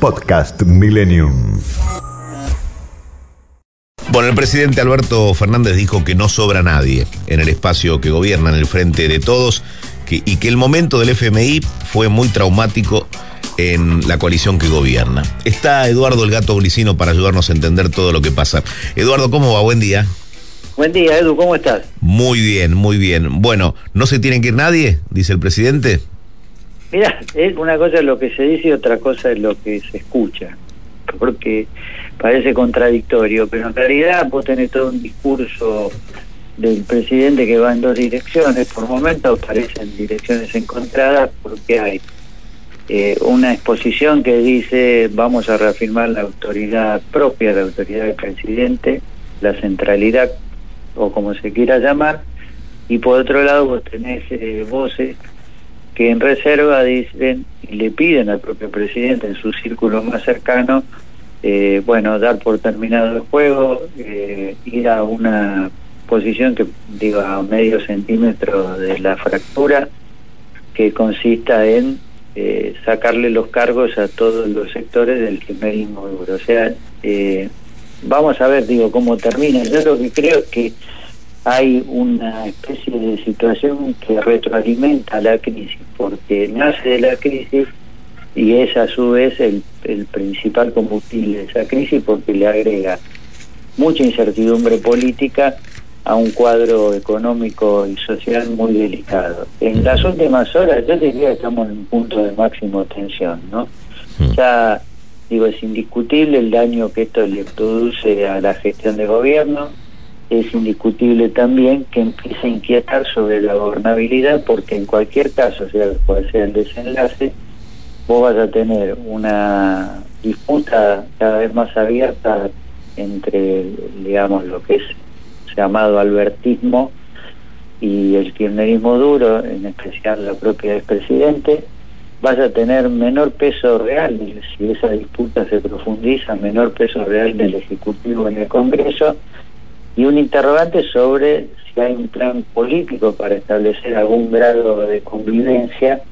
Podcast Millennium. Bueno, el presidente Alberto Fernández dijo que no sobra nadie en el espacio que gobierna, en el frente de todos, y que el momento del FMI fue muy traumático en la coalición que gobierna. Está Eduardo el Gato Glicino para ayudarnos a entender todo lo que pasa. Eduardo, ¿cómo va? Buen día. Buen día, Edu, ¿cómo estás? Muy bien, muy bien. Bueno, ¿no se tiene que ir nadie? Dice el presidente. Mira, una cosa es lo que se dice y otra cosa es lo que se escucha. Porque parece contradictorio, pero en realidad vos tenés todo un discurso del presidente que va en dos direcciones. Por momentos parecen direcciones encontradas porque hay eh, una exposición que dice vamos a reafirmar la autoridad propia, la autoridad del presidente, la centralidad o como se quiera llamar, y por otro lado vos tenés eh, voces que en reserva dicen y le piden al propio presidente en su círculo más cercano, eh, bueno, dar por terminado el juego, eh, ir a una posición que digo a medio centímetro de la fractura, que consista en eh, sacarle los cargos a todos los sectores del kirchnerismo duro. O sea, vamos a ver, digo, cómo termina. Yo lo que creo es que hay una especie de situación que retroalimenta la crisis, porque nace de la crisis y es a su vez el, el principal combustible de esa crisis porque le agrega mucha incertidumbre política a un cuadro económico y social muy delicado. En las últimas horas yo diría que estamos en un punto de máximo tensión, ¿no? Mm. Ya digo, es indiscutible el daño que esto le produce a la gestión de gobierno, es indiscutible también que empiece a inquietar sobre la gobernabilidad porque en cualquier caso, sea cual sea el desenlace, vos vas a tener una disputa cada vez más abierta entre, digamos, lo que es llamado albertismo y el kirchnerismo duro, en especial la propia expresidente, vas a tener menor peso real, si esa disputa se profundiza, menor peso real del Ejecutivo en el Congreso, y un interrogante sobre si hay un plan político para establecer algún grado de convivencia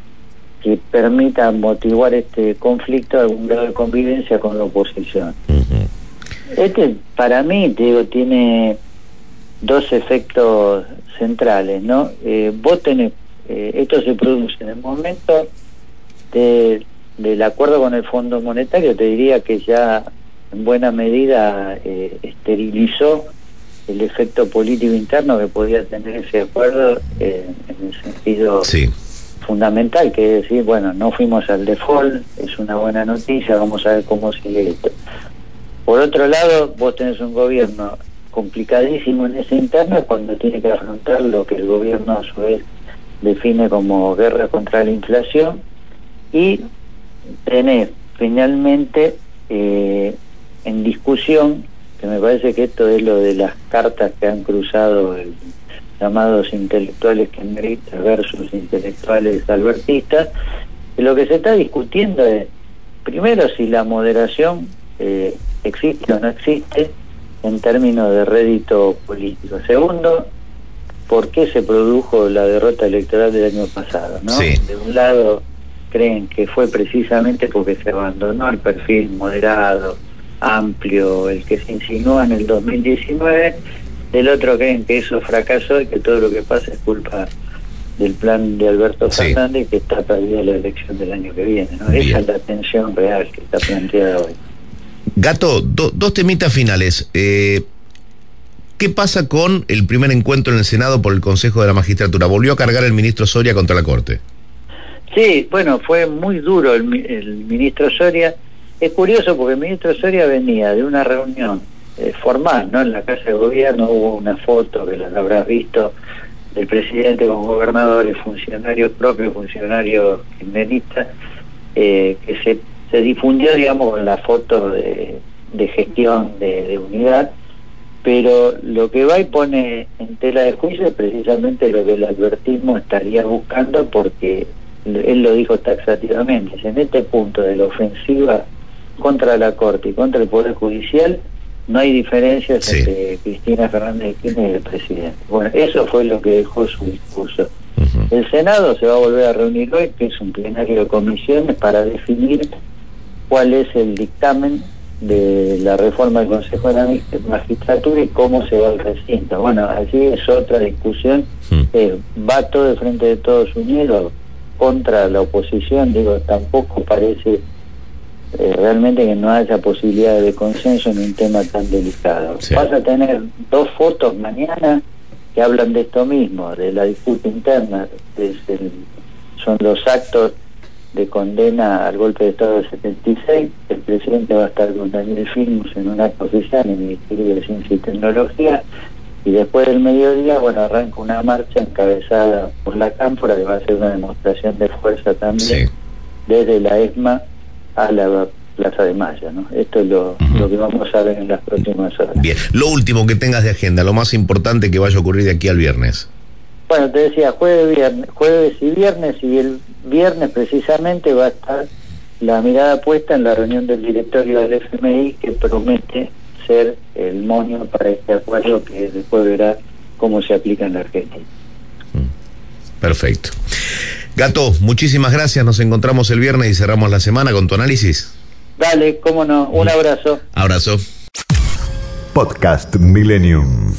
que permita motivar este conflicto, algún grado de convivencia con la oposición. Este, para mí, digo, tiene dos efectos centrales, ¿no? Eh, vos tenés, eh, esto se produce en el momento del acuerdo con el Fondo Monetario, te diría que ya en buena medida eh, esterilizó el efecto político interno que podía tener ese acuerdo eh, en el sentido fundamental, que es decir, bueno, no fuimos al default, es una buena noticia, vamos a ver cómo sigue esto. Por otro lado, vos tenés un gobierno complicadísimo en ese interno cuando tiene que afrontar lo que el gobierno a su vez define como guerra contra la inflación y tenés finalmente eh, en discusión que me parece que esto es lo de las cartas que han cruzado el, llamados intelectuales kirchneristas versus intelectuales albertistas, que lo que se está discutiendo es, primero, si la moderación eh, existe o no existe en términos de rédito político. Segundo, por qué se produjo la derrota electoral del año pasado. ¿no? De un lado, creen que fue precisamente porque se abandonó el perfil moderado, amplio el que se insinúa en el 2019, del otro creen que eso fracasó y que todo lo que pasa es culpa del plan de Alberto Fernández que está perdida la elección del año que viene. ¿no? Esa es la tensión real que está planteada hoy. Gato, dos temitas finales. Eh, ¿Qué pasa con el primer encuentro en el Senado por el Consejo de la Magistratura? ¿Volvió a cargar el ministro Soria contra la Corte? Sí, bueno, fue muy duro el, el ministro Soria es curioso porque el ministro Soria venía de una reunión eh, formal, ¿no? En la Casa de Gobierno hubo una foto que la habrás visto del presidente con gobernadores, funcionarios propios, funcionarios kirchneristas, eh, que se se difundió, digamos, la foto de, gestión de, de unidad, pero lo que va y pone en tela de juicio es precisamente lo que el albertismo estaría buscando porque él lo dijo taxativamente, en este punto de la ofensiva contra la Corte y contra el Poder Judicial, no hay diferencias Sí. entre Cristina Fernández de Kirchner y el presidente. Bueno, eso fue lo que dejó su discurso. El Senado se va a volver a reunir hoy, que es un plenario de comisiones, para definir cuál es el dictamen de la reforma del Consejo de la Magistratura y cómo se va al recinto. Bueno, allí es otra discusión. Eh, va todo de frente de todos unidos contra la oposición. Digo, tampoco parece eh, realmente que no haya posibilidad de consenso en un tema tan delicado. Sí. Vas a tener dos fotos mañana que hablan de esto mismo, de la disputa interna, es el- son los actos de condena al golpe de Estado del 76. El presidente va a estar con Daniel Filmus en un acto oficial en el Ministerio de Ciencia y Tecnología. Y después del mediodía, bueno, arranca una marcha encabezada por la Cámpora, que va a ser una demostración de fuerza también Sí. desde la ESMA a la Plaza de Mayo. ¿no? Esto es lo, lo que vamos a ver en las próximas horas. Bien. Lo último que tengas de agenda, lo más importante que vaya a ocurrir de aquí al viernes. Bueno, te decía, jueves, viernes, jueves y viernes, y el viernes precisamente va a estar la mirada puesta en la reunión del directorio del FMI que promete ser el moño para este acuerdo que después verá cómo se aplica en la Argentina. Perfecto. Gato, muchísimas gracias. Nos encontramos el viernes y cerramos la semana con tu análisis. Dale, cómo no, un abrazo. Abrazo. Podcast Millennium.